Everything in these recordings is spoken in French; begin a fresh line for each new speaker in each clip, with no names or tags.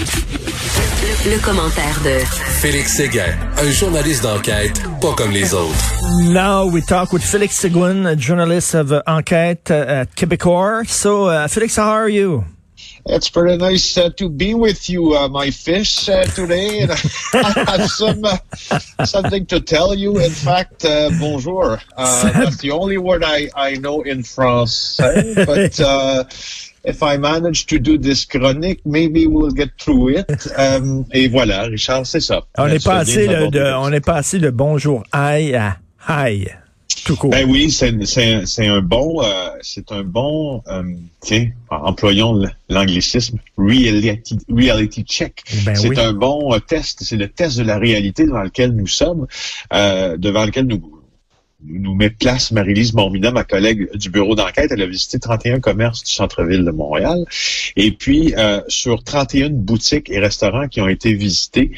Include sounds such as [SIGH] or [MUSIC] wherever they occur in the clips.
Le, le commentaire de
Félix Séguin, un journaliste d'enquête pas comme les autres.
Now we talk with Felix Seguin, a journalist of uh, Enquête at Québecor. So, uh, Felix, how are you?
It's very nice uh, to be with you, uh, my fish, uh, today. And [LAUGHS] I have some uh, something to tell you. In fact, uh, bonjour. Uh, that's the only word I, I know in France. But uh, if I manage to do this chronique, maybe we'll get through it. [LAUGHS] Um, et voilà, Richard, c'est ça.
On est passé
vient
de, on est passé de bonjour aïe à aïe. Tout court.
Ben oui, c'est c'est- c'est un bon, euh, c'est un bon, euh, tiens, employons l'anglicisme, reality, reality check.
Ben
c'est
oui.
un bon euh, test, c'est le test de la réalité dans lequel nous sommes, euh, devant lequel nous nous met place Marie-Lise Mormina, ma collègue du bureau d'enquête. Elle a visité 31 commerces du centre-ville de Montréal. Et puis, euh, sur 31 boutiques et restaurants qui ont été visités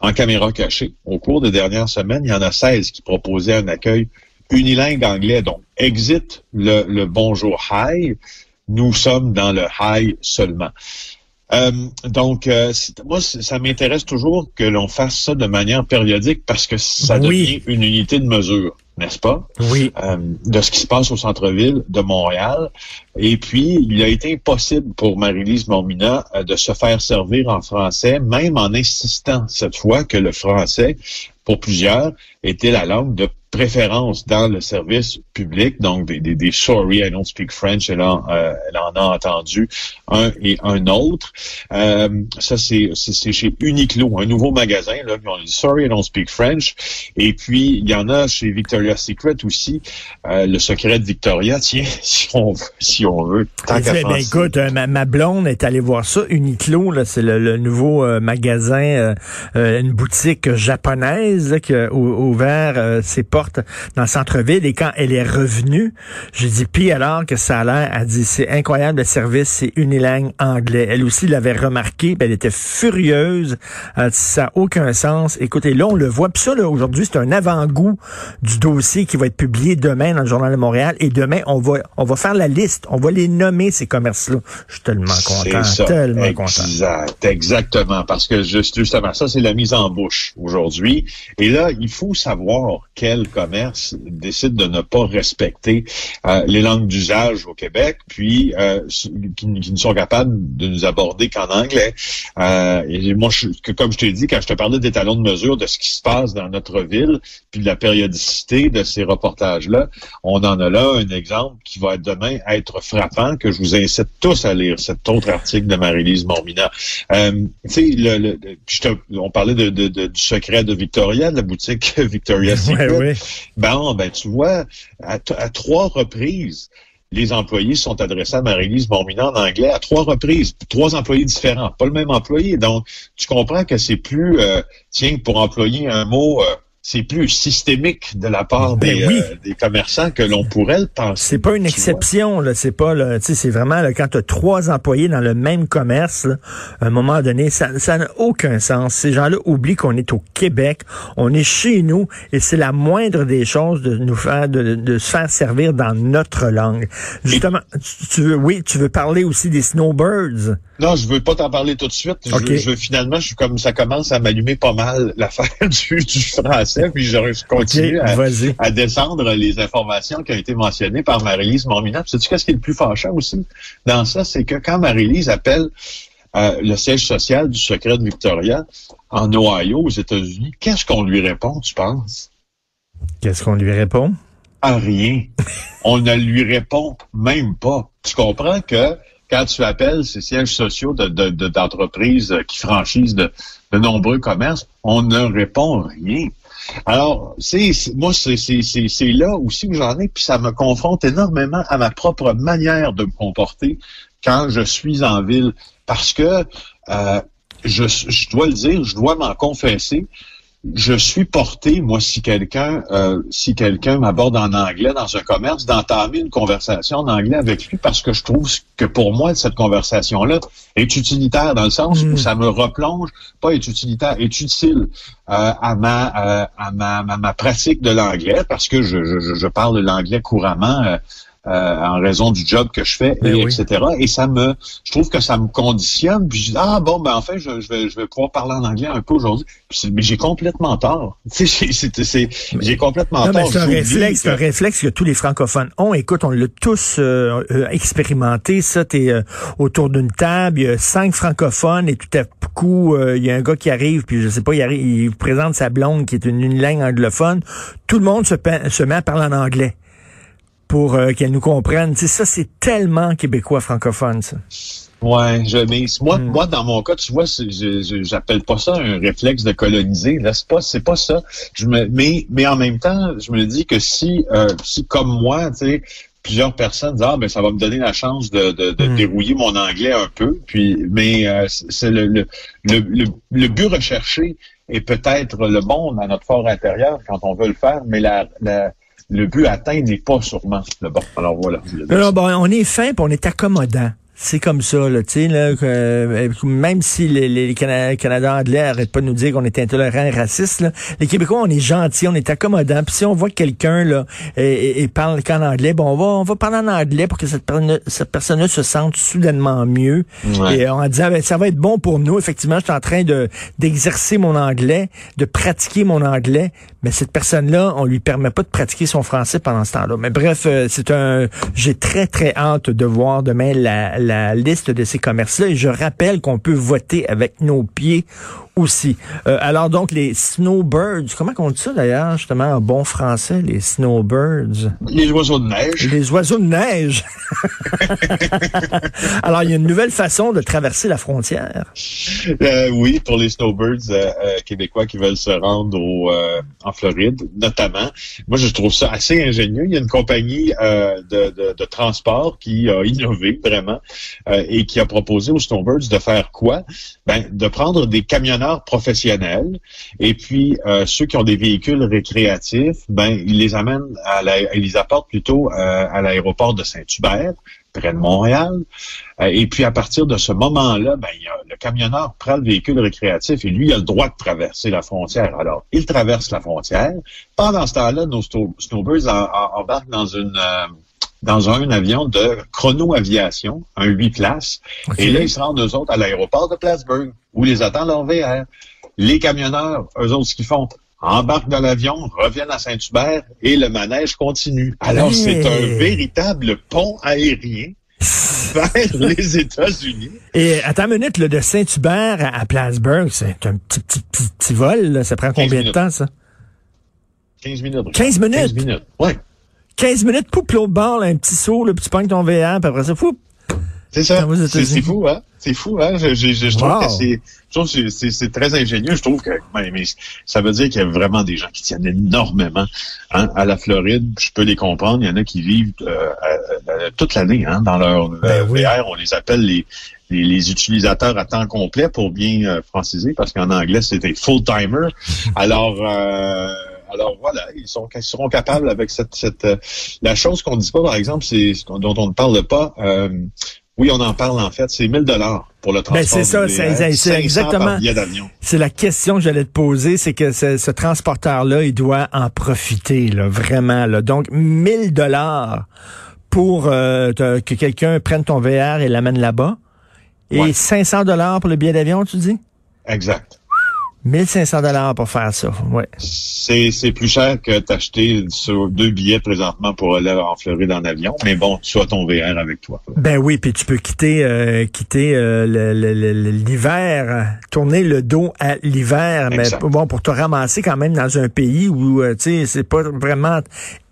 en caméra cachée, au cours des dernières semaines, il y en a 16 qui proposaient un accueil unilingue anglais. Donc, exit le, le bonjour hi. Nous sommes dans le hi seulement. Euh, donc, euh, moi, ça m'intéresse toujours que l'on fasse ça de manière périodique parce que ça
Oui.
devient une unité de mesure, n'est-ce pas?
Oui.
euh, de ce qui se passe au centre-ville de Montréal. Et puis, il a été impossible pour Marie-Lise Mormina euh, de se faire servir en français, même en insistant cette fois que le français, pour plusieurs, était la langue de préférence dans le service public. Donc, des, des, des sorry, I don't speak French, elle en, euh, elle en a entendu un et un autre. Euh, ça, c'est c'est- c'est chez Uniqlo, un nouveau magasin. Là, qui ont dit sorry, I don't speak French. Et puis, il y en a chez Victoria's Secret aussi, euh, le secret de Victoria, [LAUGHS] tiens, si on veut, si on veut. Tant
Ben,
qu'à
ben, écoute, euh, ma, ma blonde est allée voir ça. Uniqlo, là, c'est le, le nouveau euh, magasin, euh, une boutique japonaise là, qui a ou- ouvert euh, ses portes dans le centre-ville. Et quand elle est revenue, j'ai dit, puis alors que ça a l'air, elle dit, c'est incroyable le service, c'est unilingue anglais. Elle aussi l'avait remarqué, puis elle était furieuse. Elle dit, ça n'a aucun sens. Écoutez, là, on le voit. Puis ça, là, aujourd'hui, c'est un avant-goût du dossier qui va être publié demain dans le Journal de Montréal. Et demain, on va, on va faire la liste. On va les nommer, ces commerces-là. Je suis tellement content,
ça.
tellement content.
Exact, exactement. Parce que juste- justement, ça, c'est la mise en bouche aujourd'hui. Et là, il faut savoir quel commerce décide de ne pas respecter euh, les langues d'usage au Québec, puis euh, qui, qui ne sont capables de nous aborder qu'en anglais. Euh, et moi, je, que, comme je t'ai dit, quand je te parlais des talons de mesure de ce qui se passe dans notre ville, puis de la périodicité de ces reportages-là, on en a là un exemple qui va demain être frappant, que je vous incite tous à lire cet autre article de Marie-Lise Mormina. Euh, tu sais, le, on parlait de, de- de- du secret de Victoria, de la boutique [LAUGHS] Victoria's Secret.
Ouais, ouais.
Ben, ben, tu vois, à trois reprises, les employés sont adressés à Marie-Lise Mormina en anglais à trois reprises, trois employés différents, pas le même employé. Donc, tu comprends que c'est plus, euh, tiens, pour employer un mot, euh, c'est plus systémique de la part
Ben
des,
oui.
euh, des commerçants que l'on pourrait le penser.
C'est pas une exception, là. C'est pas, là, c'est vraiment, là, quand tu as trois employés dans le même commerce, là, à un moment donné, ça, ça n'a aucun sens. Ces gens-là oublient qu'on est au Québec, on est chez nous, et c'est la moindre des choses de nous faire, de, de se faire servir dans notre langue. Justement, tu, tu veux, oui, tu veux parler aussi des snowbirds.
Non, je veux pas t'en parler tout de suite. Je-. Je, finalement, je suis comme ça commence à m'allumer pas mal l'affaire [LAUGHS] du, du français, puis je, continue à, descendre les informations qui ont été mentionnées par Marie-Lise Mormina. Sais-tu qu'est-ce qui est le plus fâchant aussi dans ça, c'est que quand Marie-Lise appelle euh, le siège social du secret de Victoria en Ohio, aux États-Unis, qu'est-ce qu'on lui répond, tu penses?
Qu'est-ce qu'on lui répond?
à rien. On ne lui répond même pas. Tu comprends que quand tu appelles ces sièges sociaux de- de- de- d'entreprises qui franchissent de, de nombreux commerces, on ne répond rien. Alors, c'est moi, c'est là aussi où j'en ai, puis ça me confronte énormément à ma propre manière de me comporter quand je suis en ville. Parce que euh, je, je dois le dire, je dois m'en confesser, je suis porté, moi, si quelqu'un euh, si quelqu'un m'aborde en anglais dans un commerce, d'entamer une conversation en anglais avec lui parce que je trouve que pour moi, cette conversation-là est utilitaire dans le sens où ça me replonge, pas est utilitaire, est utile euh, à, ma, euh, à, ma, à ma pratique de l'anglais parce que je, je, je parle l'anglais couramment. Euh, en raison du job que je fais,
Ben
et,
oui.
etc. Et ça me, je trouve que ça me conditionne. Puis je dis ah bon ben en fait je, je vais je vais pouvoir parler en anglais un peu aujourd'hui. Mais j'ai complètement tort. [LAUGHS] J'ai- c'est- c'est- j'ai complètement
Non,
tort.
c'est un réflexe, c'est un
que-
réflexe que tous les francophones ont. Écoute, on l'a tous euh, euh, expérimenté. Ça, t'es euh, autour d'une table, il y a cinq francophones et tout à coup, euh, il y a un gars qui arrive, puis je sais pas, il, arrive, il présente sa blonde qui est une, une langue anglophone. Tout le monde se met à parler en anglais pour euh, qu'elle nous comprenne. Tu sais, ça, c'est tellement québécois francophone, ça.
Ouais, je mais moi,
Hmm.
moi dans mon cas, tu vois, j'appelle pas ça un réflexe de coloniser. Là, c'est pas, c'est pas ça. Je me, mais, mais en même temps, je me dis que si, euh, si comme moi, tu sais, plusieurs personnes disent ah ben ça va me donner la chance de, de, de
Hmm.
dérouiller mon anglais un peu. Puis, mais euh, c'est le, le, le, le, le but recherché est peut-être le bon dans notre fort intérieur quand on veut le faire, mais la, la le but atteint n'est pas sûrement le bon. Alors voilà. ça.
bon, on est fin, on est accommodant. C'est comme ça, là, tu sais, là, que, euh, même si les, les Cana- Canadiens anglais arrêtent pas de nous dire qu'on est intolérant et raciste, là, les Québécois, on est gentils, on est accommodant. Puis si on voit que quelqu'un là et, et- et parle qu'en anglais, bon, on va, on va parler en anglais pour que cette, personne- cette personne-là se sente soudainement mieux.
Ouais.
Et on disant, ben, ça va être bon pour nous. Effectivement, je suis en train de d'exercer mon anglais, de pratiquer mon anglais, mais cette personne-là, on lui permet pas de pratiquer son français pendant ce temps-là. Mais bref, euh, c'est un, j'ai très très hâte de voir demain la, la liste de ces commerces-là. Et je rappelle qu'on peut voter avec nos pieds aussi. Euh, alors donc les snowbirds, comment on dit ça d'ailleurs justement en bon français, les snowbirds?
Les oiseaux de neige.
Les oiseaux de neige. [LAUGHS] Alors, il y a une nouvelle façon de traverser la frontière.
Euh, oui, pour les snowbirds euh, québécois qui veulent se rendre au, en Floride, notamment. Moi, je trouve ça assez ingénieux. Il y a une compagnie de, de, de transport qui a innové vraiment et qui a proposé aux snowbirds de faire quoi? Ben, de prendre des camionneurs professionnels et puis euh, ceux qui ont des véhicules récréatifs, ben, ils les amènent à la, ils les apportent plutôt euh, à l'aéroport de Saint-Hubert près de Montréal. Euh, et puis, à partir de ce moment-là, ben, le camionneur prend le véhicule récréatif et lui, il a le droit de traverser la frontière. Alors, il traverse la frontière. Pendant ce temps-là, nos snowbirds en- en- embarquent dans une... dans un avion de chrono-aviation, un 8 places. Et là, ils se rendent, eux autres, à l'aéroport de Plattsburgh, où les attend leur VR. Les camionneurs, eux autres, ce qu'ils font, embarquent dans l'avion, reviennent à Saint-Hubert et le manège continue. Alors,
Hey!
c'est un véritable pont aérien [LAUGHS] vers les États-Unis.
Et attends une minute, là, de Saint-Hubert à, à Plattsburgh, c'est un petit, petit, petit, petit vol. là. Ça prend
15
combien de temps, ça?
15 minutes.
15 minutes?
15 minutes, oui.
15 minutes, poup, l'autre bord, là, un petit saut, puis tu pognes ton VR, puis après ça, poup.
C'est ça. C'est fou, hein? C'est fou, hein? Je, je- je trouve
Wow.
que c'est, je trouve que c'est- très ingénieux. Je trouve que, ouais, mais ça veut dire qu'il y a vraiment des gens qui tiennent énormément hein, à la Floride. Je peux les comprendre. Il y en a qui vivent euh, à- à- toute l'année hein, dans leur
Ben
euh,
oui.
VR. On les appelle les, les, les utilisateurs à temps complet pour bien euh, franciser, parce qu'en anglais c'était full timer. Alors. Euh, alors voilà, ils sont ils seront capables avec cette cette euh, la chose qu'on ne dit pas par exemple, c'est ce qu'on- dont on ne parle pas. euh, oui, on en parle en fait. C'est 1000 dollars pour le transport.
Ben, c'est ça, c'est-
VR,
c'est- c'est
500
exactement-. C'est la question que j'allais te poser, c'est que ce, ce transporteur-là, il doit en profiter, là, vraiment. Là. Donc, 1000 dollars pour euh, que quelqu'un prenne ton VR et l'amène là-bas. Et
Ouais.
500 dollars pour le billet d'avion, tu dis?
Exact.
1500 dollars pour faire ça, ouais.
C'est c'est plus cher que d'acheter sur deux billets présentement pour aller en Floride en avion, mais bon, tu as ton VR avec toi.
Ben oui, puis tu peux quitter euh, quitter euh, le- le- le- l'hiver, tourner le dos à l'hiver, mais
Exact.
bon pour te ramasser quand même dans un pays où euh, tu sais c'est pas vraiment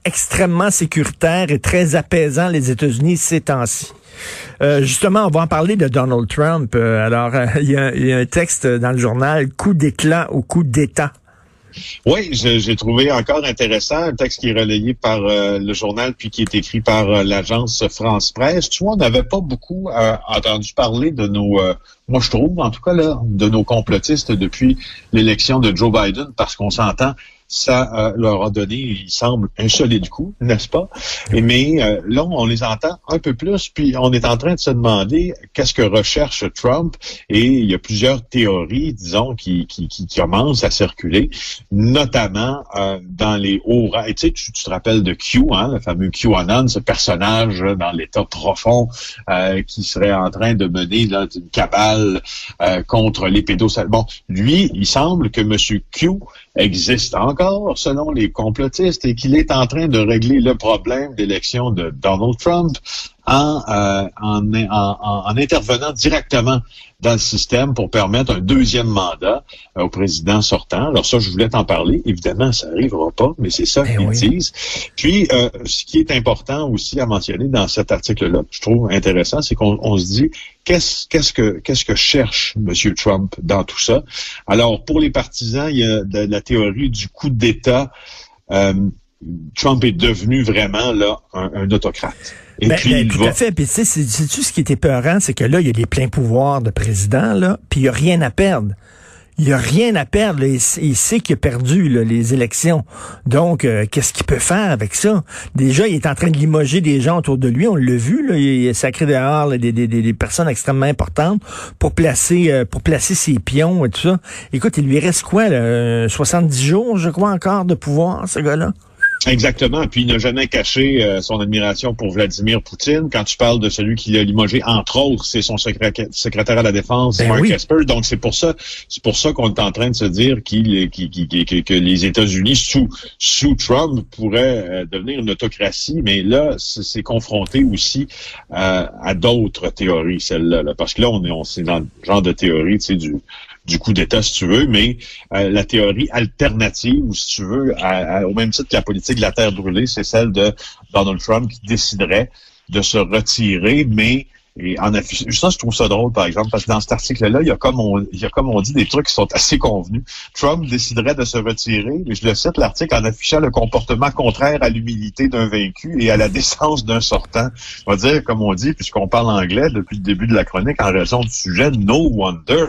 extrêmement sécuritaire et très apaisant les États-Unis ces temps-ci. Euh, justement, on va en parler de Donald Trump. Euh, alors, euh, [LAUGHS] il y, a- un texte dans le journal coup d'éclat au coup d'État.
Oui, j'ai trouvé encore intéressant un texte qui est relayé par le journal puis qui est écrit par l'agence France Presse. Tu vois, on n'avait pas beaucoup entendu parler de nos, moi je trouve en tout cas de nos complotistes depuis l'élection de Joe Biden parce qu'on s'entend ça euh, leur a donné, il semble, un solide coup, [LAUGHS] n'est-ce pas? Et, mais euh, là, on les entend un peu plus, puis on est en train de se demander qu'est-ce que recherche Trump, et il y a plusieurs théories, disons, qui, qui, qui commencent à circuler, notamment euh, dans les hauts rangs. Et tu, sais, tu, te rappelles de Q, hein, le fameux QAnon, ce personnage dans l'état profond qui serait en train de mener là, une cabale contre les pédophiles. Bon, lui, il semble que M. Q existe encore selon les complotistes et qu'il est en train de régler le problème d'élection de Donald Trump en, euh, en, en, en, intervenant directement dans le système pour permettre un deuxième mandat euh, au président sortant. Alors ça, je voulais t'en parler. Évidemment, ça n'arrivera pas, mais c'est ça eh qu'ils disent. Puis, euh, ce qui est important aussi à mentionner dans cet article-là, je trouve intéressant, c'est qu'on se dit qu'est-ce qu'est-ce que qu'est-ce que cherche M. Trump dans tout ça? Alors, pour les partisans, il y a de, la théorie du coup d'État. Euh, Trump est devenu vraiment là un autocrate.
Et ben, ben, tout à fait. Puis tu sais, c'est tout ce qui était peurant, c'est que là, il y a des pleins pouvoirs de président, là, puis il n'y a rien à perdre. Il n'y a rien à perdre. Il, sait qu'il a perdu les élections. Donc, euh, qu'est-ce qu'il peut faire avec ça? Déjà, il est en train de limoger des gens autour de lui. On l'a vu. Là, il a sacré dehors des, des, des, personnes extrêmement importantes pour placer euh, pour placer ses pions et tout ça. Écoute, il lui reste quoi? Là, 70 jours, je crois, encore de pouvoir, ce gars-là?
Exactement. Puis il n'a jamais caché euh, son admiration pour Vladimir Poutine. Quand tu parles de celui qui l'a limogé, entre autres, c'est son secrétaire à la défense, ben Mark Esper. Donc c'est pour ça, c'est pour ça qu'on est en train de se dire qu'il, que les États-Unis sous sous Trump pourraient euh, devenir une autocratie. Mais là, c'est confronté aussi euh, à d'autres théories, celle-là. Parce que là, on est, on, c'est dans le genre de théorie, tu sais, du du coup d'État, si tu veux, mais euh, la théorie alternative, ou si tu veux, au même titre que la politique de la terre brûlée, c'est celle de Donald Trump qui déciderait de se retirer, mais et en affichant, ça, je trouve ça drôle, par exemple, parce que dans cet article-là, il y a comme on, il y a comme on dit des trucs qui sont assez convenus. Trump déciderait de se retirer, mais je le cite l'article en affichant le comportement contraire à l'humilité d'un vaincu et à la décence d'un sortant. On va dire, comme on dit, puisqu'on parle anglais depuis le début de la chronique en raison du sujet, no wonder.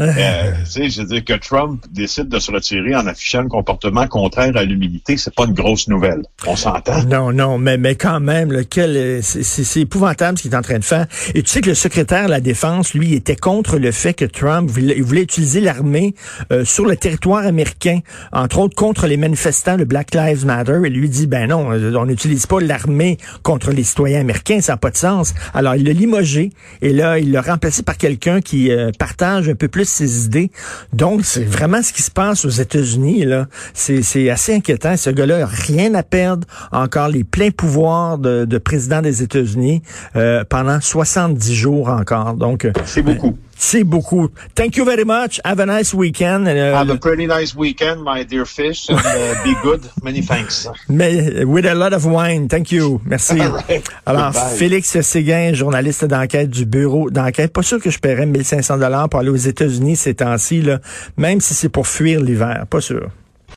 euh, tu sais, je veux dire que Trump décide de se retirer en affichant le comportement contraire à l'humilité, c'est pas une grosse nouvelle. On s'entend?
Non, non, mais, mais quand même, lequel, c'est épouvantable ce qu'il est en train de faire. Et tu sais que le secrétaire de la Défense, lui, était contre le fait que Trump voulait, voulait utiliser l'armée euh, sur le territoire américain, entre autres contre les manifestants de Black Lives Matter. Et lui dit, ben non, euh, on n'utilise pas l'armée contre les citoyens américains, ça n'a pas de sens. Alors, il l'a limogé et là, il l'a remplacé par quelqu'un qui euh, partage un peu plus ses idées. Donc, c'est vraiment ce qui se passe aux États-Unis. là. C'est assez inquiétant. Ce gars-là a rien à perdre. Encore les pleins pouvoirs de, de président des États-Unis pendant 60 70 jours encore. Donc,
euh, c'est beaucoup.
C'est beaucoup. Thank you very much. Have a nice weekend.
Uh, Have a pretty nice weekend, my dear fish, and uh, be good. [LAUGHS] Many thanks.
Mais with a lot of wine. Thank you. Merci. [LAUGHS] Alors, Félix Séguin, journaliste d'enquête du bureau d'enquête. Pas sûr que je paierais 1500 dollars pour aller aux États-Unis ces temps-ci, même si c'est pour fuir l'hiver. Pas sûr.